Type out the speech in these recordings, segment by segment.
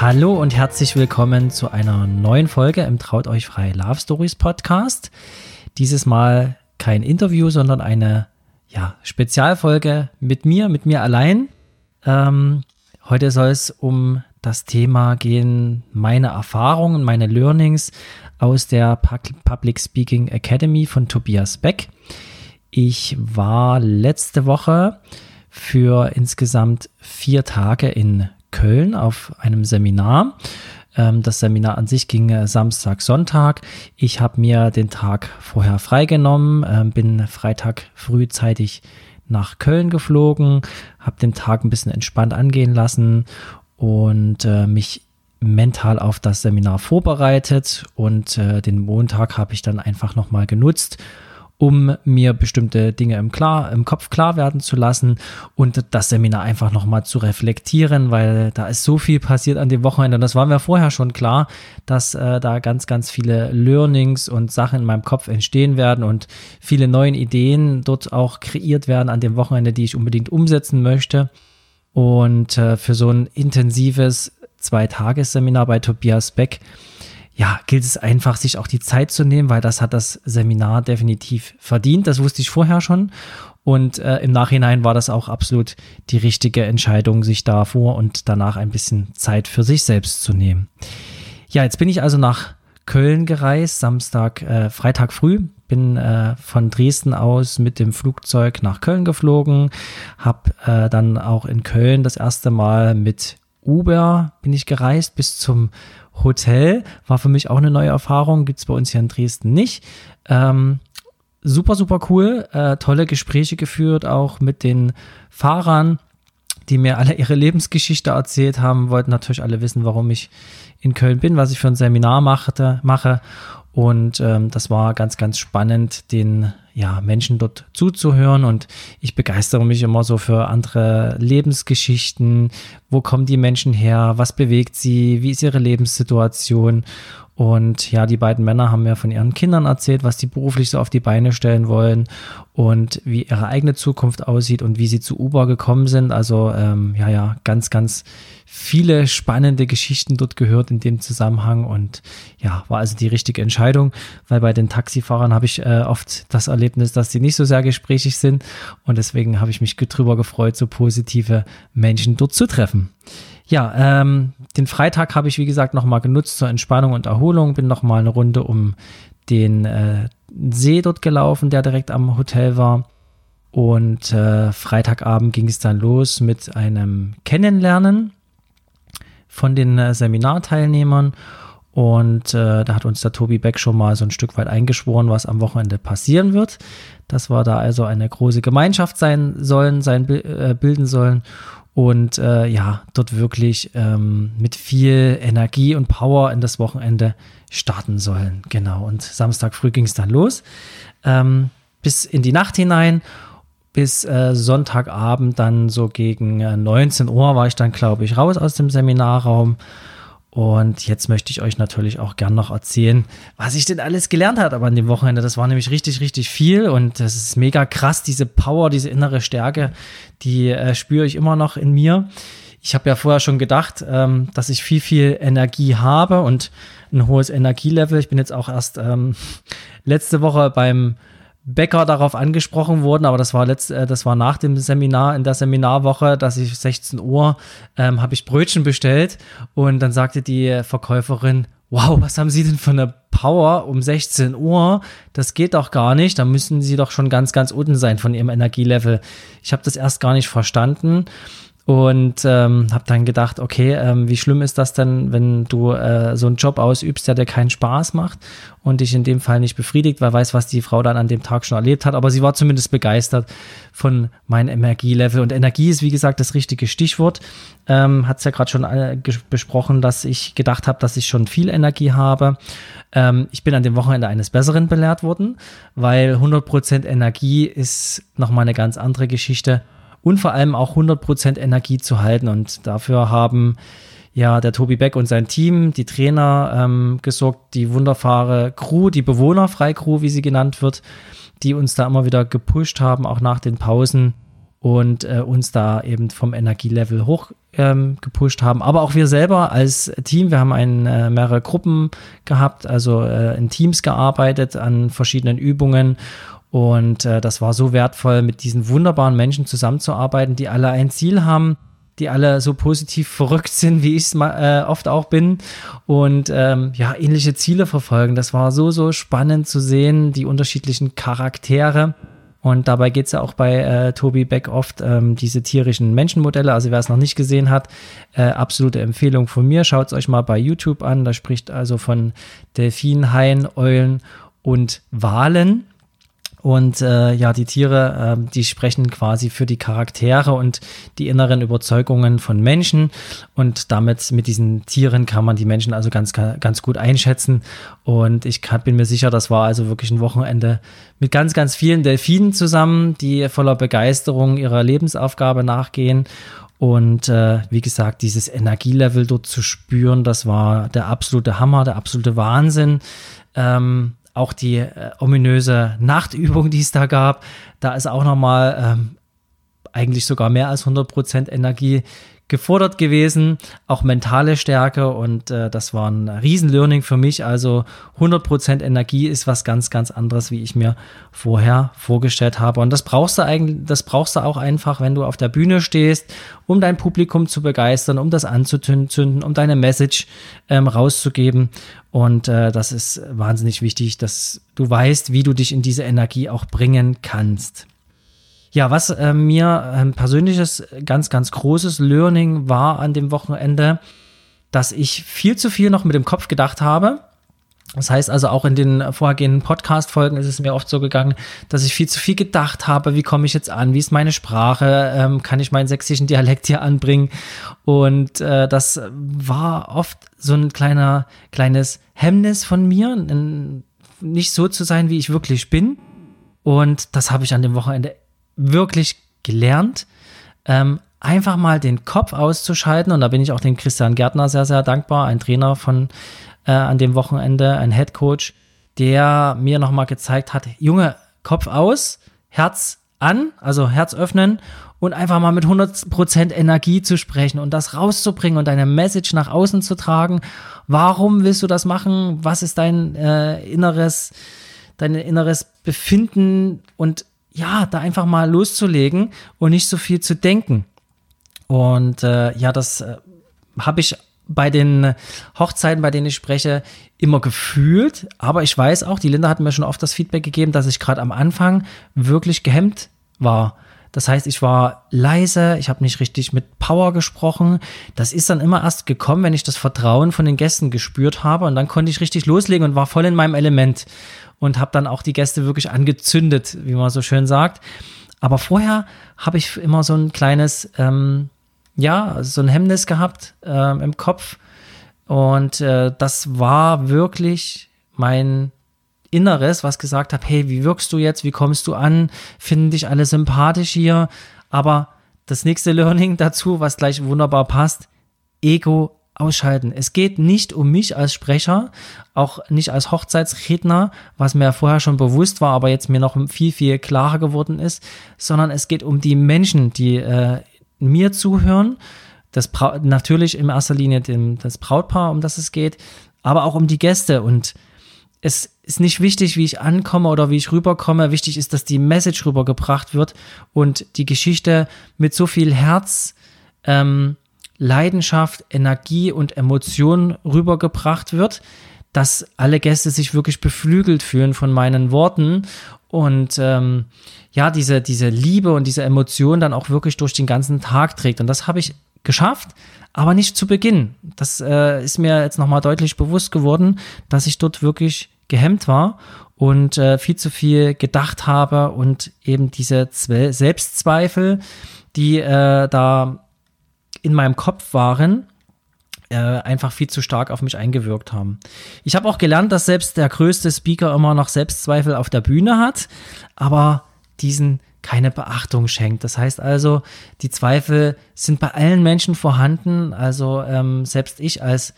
Hallo und herzlich willkommen zu einer neuen Folge im Traut euch frei Love Stories Podcast. Dieses Mal kein Interview, sondern eine ja, Spezialfolge mit mir, mit mir allein. Ähm, heute soll es um das Thema gehen, meine Erfahrungen, meine Learnings aus der Public Speaking Academy von Tobias Beck. Ich war letzte Woche für insgesamt vier Tage in Köln auf einem Seminar. Ähm, das Seminar an sich ging äh, Samstag, Sonntag. Ich habe mir den Tag vorher freigenommen, ähm, bin Freitag frühzeitig nach Köln geflogen, habe den Tag ein bisschen entspannt angehen lassen und äh, mich mental auf das Seminar vorbereitet und äh, den Montag habe ich dann einfach nochmal genutzt, um mir bestimmte Dinge im, klar, im Kopf klar werden zu lassen und das Seminar einfach nochmal zu reflektieren, weil da ist so viel passiert an dem Wochenende und das war mir vorher schon klar, dass äh, da ganz, ganz viele Learnings und Sachen in meinem Kopf entstehen werden und viele neue Ideen dort auch kreiert werden an dem Wochenende, die ich unbedingt umsetzen möchte. Und äh, für so ein intensives Zwei-Tages-Seminar bei Tobias Beck ja, gilt es einfach, sich auch die Zeit zu nehmen, weil das hat das Seminar definitiv verdient. Das wusste ich vorher schon. Und äh, im Nachhinein war das auch absolut die richtige Entscheidung, sich davor und danach ein bisschen Zeit für sich selbst zu nehmen. Ja, jetzt bin ich also nach Köln gereist, Samstag, äh, Freitag früh, bin äh, von Dresden aus mit dem Flugzeug nach Köln geflogen, habe äh, dann auch in Köln das erste Mal mit Uber bin ich gereist bis zum Hotel war für mich auch eine neue Erfahrung, gibt es bei uns hier in Dresden nicht. Ähm, super, super cool, äh, tolle Gespräche geführt, auch mit den Fahrern, die mir alle ihre Lebensgeschichte erzählt haben, wollten natürlich alle wissen, warum ich in Köln bin, was ich für ein Seminar machte, mache. Und ähm, das war ganz, ganz spannend, den ja, Menschen dort zuzuhören. Und ich begeistere mich immer so für andere Lebensgeschichten. Wo kommen die Menschen her? Was bewegt sie? Wie ist ihre Lebenssituation? Und ja, die beiden Männer haben mir von ihren Kindern erzählt, was die beruflich so auf die Beine stellen wollen und wie ihre eigene Zukunft aussieht und wie sie zu Uber gekommen sind. Also ähm, ja, ja, ganz, ganz viele spannende Geschichten dort gehört in dem Zusammenhang und ja, war also die richtige Entscheidung, weil bei den Taxifahrern habe ich äh, oft das Erlebnis, dass sie nicht so sehr gesprächig sind und deswegen habe ich mich drüber gefreut, so positive Menschen dort zu treffen. Ja, ähm, den Freitag habe ich, wie gesagt, nochmal genutzt zur Entspannung und Erholung. Bin nochmal eine Runde um den äh, See dort gelaufen, der direkt am Hotel war. Und äh, Freitagabend ging es dann los mit einem Kennenlernen von den äh, Seminarteilnehmern. Und äh, da hat uns der Tobi Beck schon mal so ein Stück weit eingeschworen, was am Wochenende passieren wird. Dass wir da also eine große Gemeinschaft sein sollen, sein, äh, bilden sollen und äh, ja, dort wirklich ähm, mit viel Energie und Power in das Wochenende starten sollen. Genau. Und Samstag früh ging es dann los. Ähm, bis in die Nacht hinein. Bis äh, Sonntagabend dann so gegen äh, 19 Uhr war ich dann, glaube ich, raus aus dem Seminarraum und jetzt möchte ich euch natürlich auch gern noch erzählen, was ich denn alles gelernt habe aber an dem Wochenende. Das war nämlich richtig, richtig viel und das ist mega krass, diese Power, diese innere Stärke, die äh, spüre ich immer noch in mir. Ich habe ja vorher schon gedacht, ähm, dass ich viel, viel Energie habe und ein hohes Energielevel. Ich bin jetzt auch erst ähm, letzte Woche beim Bäcker darauf angesprochen worden, aber das war letzt, äh, das war nach dem Seminar, in der Seminarwoche, dass ich 16 Uhr ähm, habe ich Brötchen bestellt und dann sagte die Verkäuferin, wow, was haben Sie denn für eine Power um 16 Uhr? Das geht doch gar nicht, da müssen Sie doch schon ganz, ganz unten sein von Ihrem Energielevel. Ich habe das erst gar nicht verstanden und ähm, habe dann gedacht, okay, ähm, wie schlimm ist das denn, wenn du äh, so einen Job ausübst, der dir keinen Spaß macht und dich in dem Fall nicht befriedigt, weil weiß, was die Frau dann an dem Tag schon erlebt hat. Aber sie war zumindest begeistert von meinem Energielevel. Und Energie ist, wie gesagt, das richtige Stichwort. Ähm, Hat es ja gerade schon äh, besprochen, dass ich gedacht habe, dass ich schon viel Energie habe. Ähm, ich bin an dem Wochenende eines Besseren belehrt worden, weil 100% Energie ist nochmal eine ganz andere Geschichte und vor allem auch 100% Energie zu halten. Und dafür haben ja der Tobi Beck und sein Team, die Trainer ähm, gesorgt, die wunderbare Crew, die Bewohnerfrei-Crew, wie sie genannt wird, die uns da immer wieder gepusht haben, auch nach den Pausen und äh, uns da eben vom Energielevel hoch ähm, gepusht haben. Aber auch wir selber als Team, wir haben ein, äh, mehrere Gruppen gehabt, also äh, in Teams gearbeitet an verschiedenen Übungen und äh, das war so wertvoll, mit diesen wunderbaren Menschen zusammenzuarbeiten, die alle ein Ziel haben, die alle so positiv verrückt sind, wie ich es äh, oft auch bin und ähm, ja, ähnliche Ziele verfolgen. Das war so, so spannend zu sehen, die unterschiedlichen Charaktere. Und dabei geht es ja auch bei äh, Tobi Beck oft ähm, diese tierischen Menschenmodelle. Also wer es noch nicht gesehen hat, äh, absolute Empfehlung von mir. Schaut es euch mal bei YouTube an. Da spricht also von Delfinen, Haien, Eulen und Walen. Und äh, ja, die Tiere, äh, die sprechen quasi für die Charaktere und die inneren Überzeugungen von Menschen. Und damit mit diesen Tieren kann man die Menschen also ganz, ganz gut einschätzen. Und ich kann, bin mir sicher, das war also wirklich ein Wochenende mit ganz, ganz vielen Delfinen zusammen, die voller Begeisterung ihrer Lebensaufgabe nachgehen. Und äh, wie gesagt, dieses Energielevel dort zu spüren, das war der absolute Hammer, der absolute Wahnsinn. Ähm, auch die äh, ominöse Nachtübung, die es da gab, da ist auch nochmal ähm, eigentlich sogar mehr als 100% Energie gefordert gewesen, auch mentale Stärke und äh, das war ein Riesen-Learning für mich. Also 100% Energie ist was ganz, ganz anderes, wie ich mir vorher vorgestellt habe. Und das brauchst du eigentlich, das brauchst du auch einfach, wenn du auf der Bühne stehst, um dein Publikum zu begeistern, um das anzuzünden, um deine Message ähm, rauszugeben. Und äh, das ist wahnsinnig wichtig, dass du weißt, wie du dich in diese Energie auch bringen kannst. Ja, was äh, mir ein persönliches, ganz, ganz großes Learning war an dem Wochenende, dass ich viel zu viel noch mit dem Kopf gedacht habe. Das heißt also auch in den vorhergehenden Podcast-Folgen ist es mir oft so gegangen, dass ich viel zu viel gedacht habe. Wie komme ich jetzt an? Wie ist meine Sprache? Ähm, kann ich meinen sächsischen Dialekt hier anbringen? Und äh, das war oft so ein kleiner, kleines Hemmnis von mir, nicht so zu sein, wie ich wirklich bin. Und das habe ich an dem Wochenende wirklich gelernt, ähm, einfach mal den Kopf auszuschalten. Und da bin ich auch dem Christian Gärtner sehr, sehr dankbar, ein Trainer von äh, an dem Wochenende, ein Head Coach, der mir nochmal gezeigt hat, Junge, Kopf aus, Herz an, also Herz öffnen und einfach mal mit 100% Energie zu sprechen und das rauszubringen und deine Message nach außen zu tragen. Warum willst du das machen? Was ist dein äh, inneres, dein inneres Befinden und ja, da einfach mal loszulegen und nicht so viel zu denken. Und äh, ja, das äh, habe ich bei den Hochzeiten, bei denen ich spreche, immer gefühlt. Aber ich weiß auch, die Linda hat mir schon oft das Feedback gegeben, dass ich gerade am Anfang wirklich gehemmt war. Das heißt, ich war leise, ich habe nicht richtig mit Power gesprochen. Das ist dann immer erst gekommen, wenn ich das Vertrauen von den Gästen gespürt habe und dann konnte ich richtig loslegen und war voll in meinem Element und habe dann auch die Gäste wirklich angezündet, wie man so schön sagt. Aber vorher habe ich immer so ein kleines, ähm, ja, so ein Hemmnis gehabt ähm, im Kopf. Und äh, das war wirklich mein Inneres, was gesagt hat, hey, wie wirkst du jetzt, wie kommst du an, finden dich alle sympathisch hier. Aber das nächste Learning dazu, was gleich wunderbar passt, Ego ausschalten. Es geht nicht um mich als Sprecher, auch nicht als Hochzeitsredner, was mir vorher schon bewusst war, aber jetzt mir noch viel, viel klarer geworden ist, sondern es geht um die Menschen, die äh, mir zuhören. Das natürlich in erster Linie dem, das Brautpaar, um das es geht, aber auch um die Gäste. Und es ist nicht wichtig, wie ich ankomme oder wie ich rüberkomme. Wichtig ist, dass die Message rübergebracht wird und die Geschichte mit so viel Herz ähm, Leidenschaft, Energie und Emotion rübergebracht wird, dass alle Gäste sich wirklich beflügelt fühlen von meinen Worten und ähm, ja, diese, diese Liebe und diese Emotion dann auch wirklich durch den ganzen Tag trägt. Und das habe ich geschafft, aber nicht zu Beginn. Das äh, ist mir jetzt nochmal deutlich bewusst geworden, dass ich dort wirklich gehemmt war und äh, viel zu viel gedacht habe und eben diese Zwe Selbstzweifel, die äh, da in meinem Kopf waren, äh, einfach viel zu stark auf mich eingewirkt haben. Ich habe auch gelernt, dass selbst der größte Speaker immer noch Selbstzweifel auf der Bühne hat, aber diesen keine Beachtung schenkt. Das heißt also, die Zweifel sind bei allen Menschen vorhanden. Also ähm, selbst ich als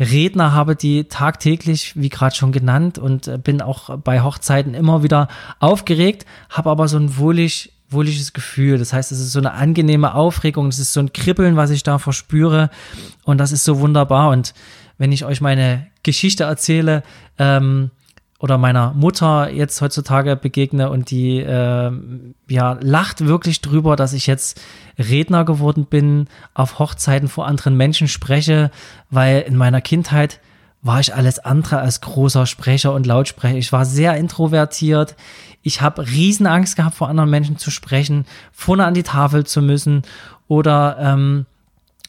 Redner habe die tagtäglich, wie gerade schon genannt, und äh, bin auch bei Hochzeiten immer wieder aufgeregt, habe aber so ein wohlig, wohliges Gefühl. Das heißt, es ist so eine angenehme Aufregung, es ist so ein Kribbeln, was ich da verspüre und das ist so wunderbar. Und wenn ich euch meine Geschichte erzähle, ähm, oder meiner Mutter jetzt heutzutage begegne und die äh, ja lacht wirklich drüber, dass ich jetzt Redner geworden bin, auf Hochzeiten vor anderen Menschen spreche, weil in meiner Kindheit war ich alles andere als großer Sprecher und Lautsprecher. Ich war sehr introvertiert. Ich habe Riesenangst gehabt, vor anderen Menschen zu sprechen, vorne an die Tafel zu müssen oder ähm,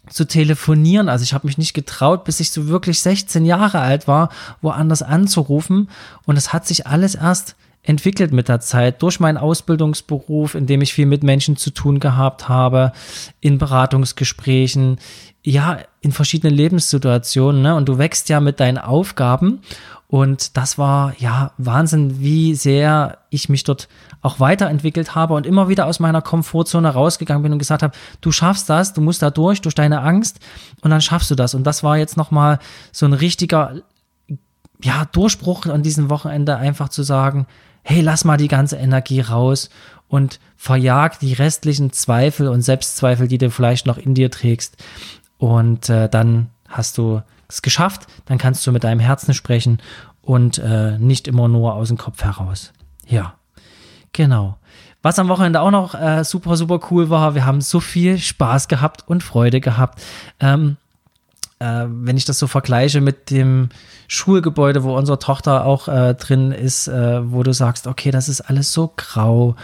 zu telefonieren. Also ich habe mich nicht getraut, bis ich so wirklich 16 Jahre alt war, woanders anzurufen. Und es hat sich alles erst entwickelt mit der Zeit durch meinen Ausbildungsberuf, in dem ich viel mit Menschen zu tun gehabt habe, in Beratungsgesprächen, ja, in verschiedenen Lebenssituationen. Ne? Und du wächst ja mit deinen Aufgaben. Und das war ja Wahnsinn, wie sehr ich mich dort auch weiterentwickelt habe und immer wieder aus meiner Komfortzone rausgegangen bin und gesagt habe, du schaffst das, du musst da durch, durch deine Angst und dann schaffst du das. Und das war jetzt nochmal so ein richtiger, ja, Durchbruch an diesem Wochenende, einfach zu sagen, hey, lass mal die ganze Energie raus und verjag die restlichen Zweifel und Selbstzweifel, die du vielleicht noch in dir trägst. Und äh, dann hast du es geschafft, dann kannst du mit deinem Herzen sprechen und äh, nicht immer nur aus dem Kopf heraus. Ja, genau. Was am Wochenende auch noch äh, super, super cool war, wir haben so viel Spaß gehabt und Freude gehabt. Ähm, äh, wenn ich das so vergleiche mit dem Schulgebäude, wo unsere Tochter auch äh, drin ist, äh, wo du sagst, okay, das ist alles so grau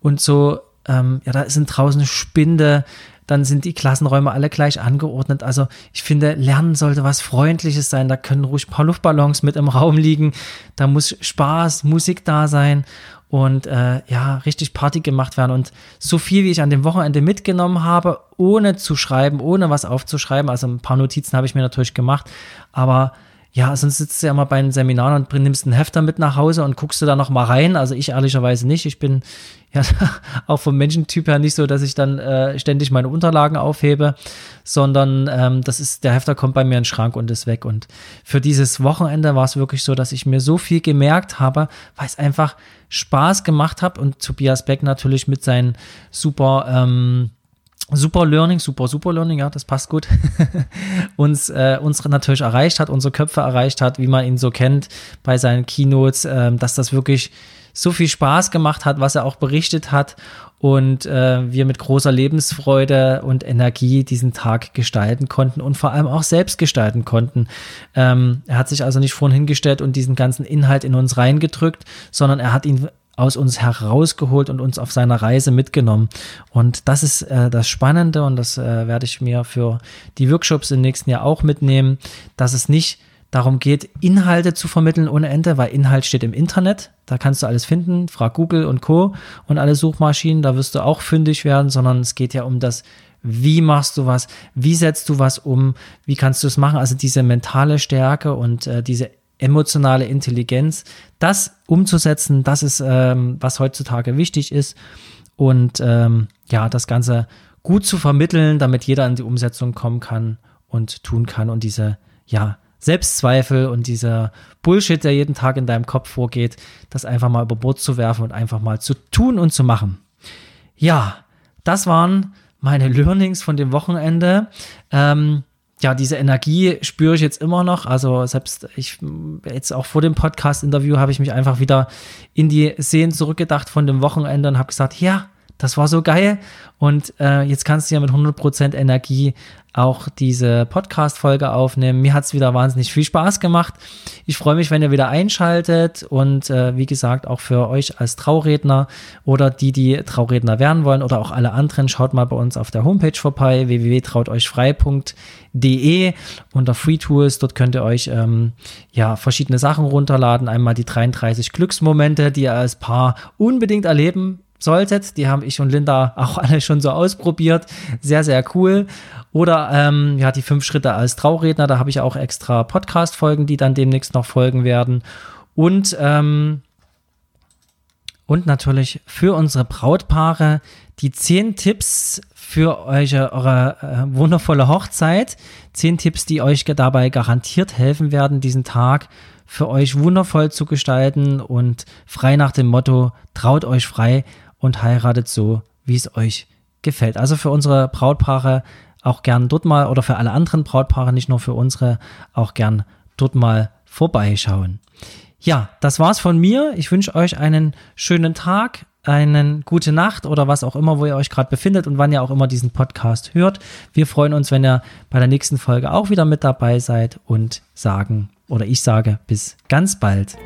und so, ähm, ja, da sind draußen Spinde, dann sind die Klassenräume alle gleich angeordnet. Also ich finde, Lernen sollte was Freundliches sein. Da können ruhig ein paar Luftballons mit im Raum liegen. Da muss Spaß, Musik da sein und äh, ja, richtig Party gemacht werden. Und so viel, wie ich an dem Wochenende mitgenommen habe, ohne zu schreiben, ohne was aufzuschreiben, also ein paar Notizen habe ich mir natürlich gemacht, aber ja, sonst sitzt du ja mal bei einem Seminar und nimmst einen Hefter mit nach Hause und guckst du da noch mal rein. Also ich ehrlicherweise nicht. Ich bin ja auch vom Menschentyp her nicht so, dass ich dann äh, ständig meine Unterlagen aufhebe, sondern ähm, das ist, der Hefter kommt bei mir in den Schrank und ist weg. Und für dieses Wochenende war es wirklich so, dass ich mir so viel gemerkt habe, weil es einfach Spaß gemacht hat und Tobias Beck natürlich mit seinen super ähm, Super Learning, super, super Learning, ja, das passt gut. uns, äh, uns natürlich erreicht hat, unsere Köpfe erreicht hat, wie man ihn so kennt bei seinen Keynotes, äh, dass das wirklich so viel Spaß gemacht hat, was er auch berichtet hat und äh, wir mit großer Lebensfreude und Energie diesen Tag gestalten konnten und vor allem auch selbst gestalten konnten. Ähm, er hat sich also nicht vorhin hingestellt und diesen ganzen Inhalt in uns reingedrückt, sondern er hat ihn aus uns herausgeholt und uns auf seiner Reise mitgenommen. Und das ist äh, das Spannende und das äh, werde ich mir für die Workshops im nächsten Jahr auch mitnehmen, dass es nicht darum geht, Inhalte zu vermitteln ohne Ende, weil Inhalt steht im Internet. Da kannst du alles finden, frag Google und Co. und alle Suchmaschinen, da wirst du auch fündig werden, sondern es geht ja um das, wie machst du was, wie setzt du was um, wie kannst du es machen. Also diese mentale Stärke und äh, diese emotionale Intelligenz, das umzusetzen, das ist, ähm, was heutzutage wichtig ist. Und ähm, ja, das Ganze gut zu vermitteln, damit jeder in die Umsetzung kommen kann und tun kann und diese, ja, Selbstzweifel und dieser Bullshit, der jeden Tag in deinem Kopf vorgeht, das einfach mal über Bord zu werfen und einfach mal zu tun und zu machen. Ja, das waren meine Learnings von dem Wochenende. Ähm, ja, diese Energie spüre ich jetzt immer noch. Also selbst ich jetzt auch vor dem Podcast-Interview habe ich mich einfach wieder in die Szenen zurückgedacht von dem Wochenende und habe gesagt, ja, das war so geil. Und äh, jetzt kannst du ja mit 100% Energie auch diese Podcast-Folge aufnehmen. Mir hat es wieder wahnsinnig viel Spaß gemacht. Ich freue mich, wenn ihr wieder einschaltet und äh, wie gesagt, auch für euch als Trauredner oder die, die Trauredner werden wollen oder auch alle anderen, schaut mal bei uns auf der Homepage vorbei, www.trauteuchfrei.de unter Free Tools. Dort könnt ihr euch ähm, ja verschiedene Sachen runterladen. Einmal die 33 Glücksmomente, die ihr als Paar unbedingt erleben solltet. Die haben ich und Linda auch alle schon so ausprobiert. Sehr, sehr cool. Oder ähm, ja, die fünf Schritte als Trauredner, da habe ich auch extra Podcast-Folgen, die dann demnächst noch folgen werden. Und, ähm, und natürlich für unsere Brautpaare die zehn Tipps für euch, eure äh, wundervolle Hochzeit. Zehn Tipps, die euch dabei garantiert helfen werden, diesen Tag für euch wundervoll zu gestalten und frei nach dem Motto, traut euch frei und heiratet so, wie es euch gefällt. Also für unsere Brautpaare auch gern dort mal oder für alle anderen Brautpaare, nicht nur für unsere, auch gern dort mal vorbeischauen. Ja, das war's von mir. Ich wünsche euch einen schönen Tag, eine gute Nacht oder was auch immer, wo ihr euch gerade befindet und wann ihr auch immer diesen Podcast hört. Wir freuen uns, wenn ihr bei der nächsten Folge auch wieder mit dabei seid und sagen oder ich sage bis ganz bald.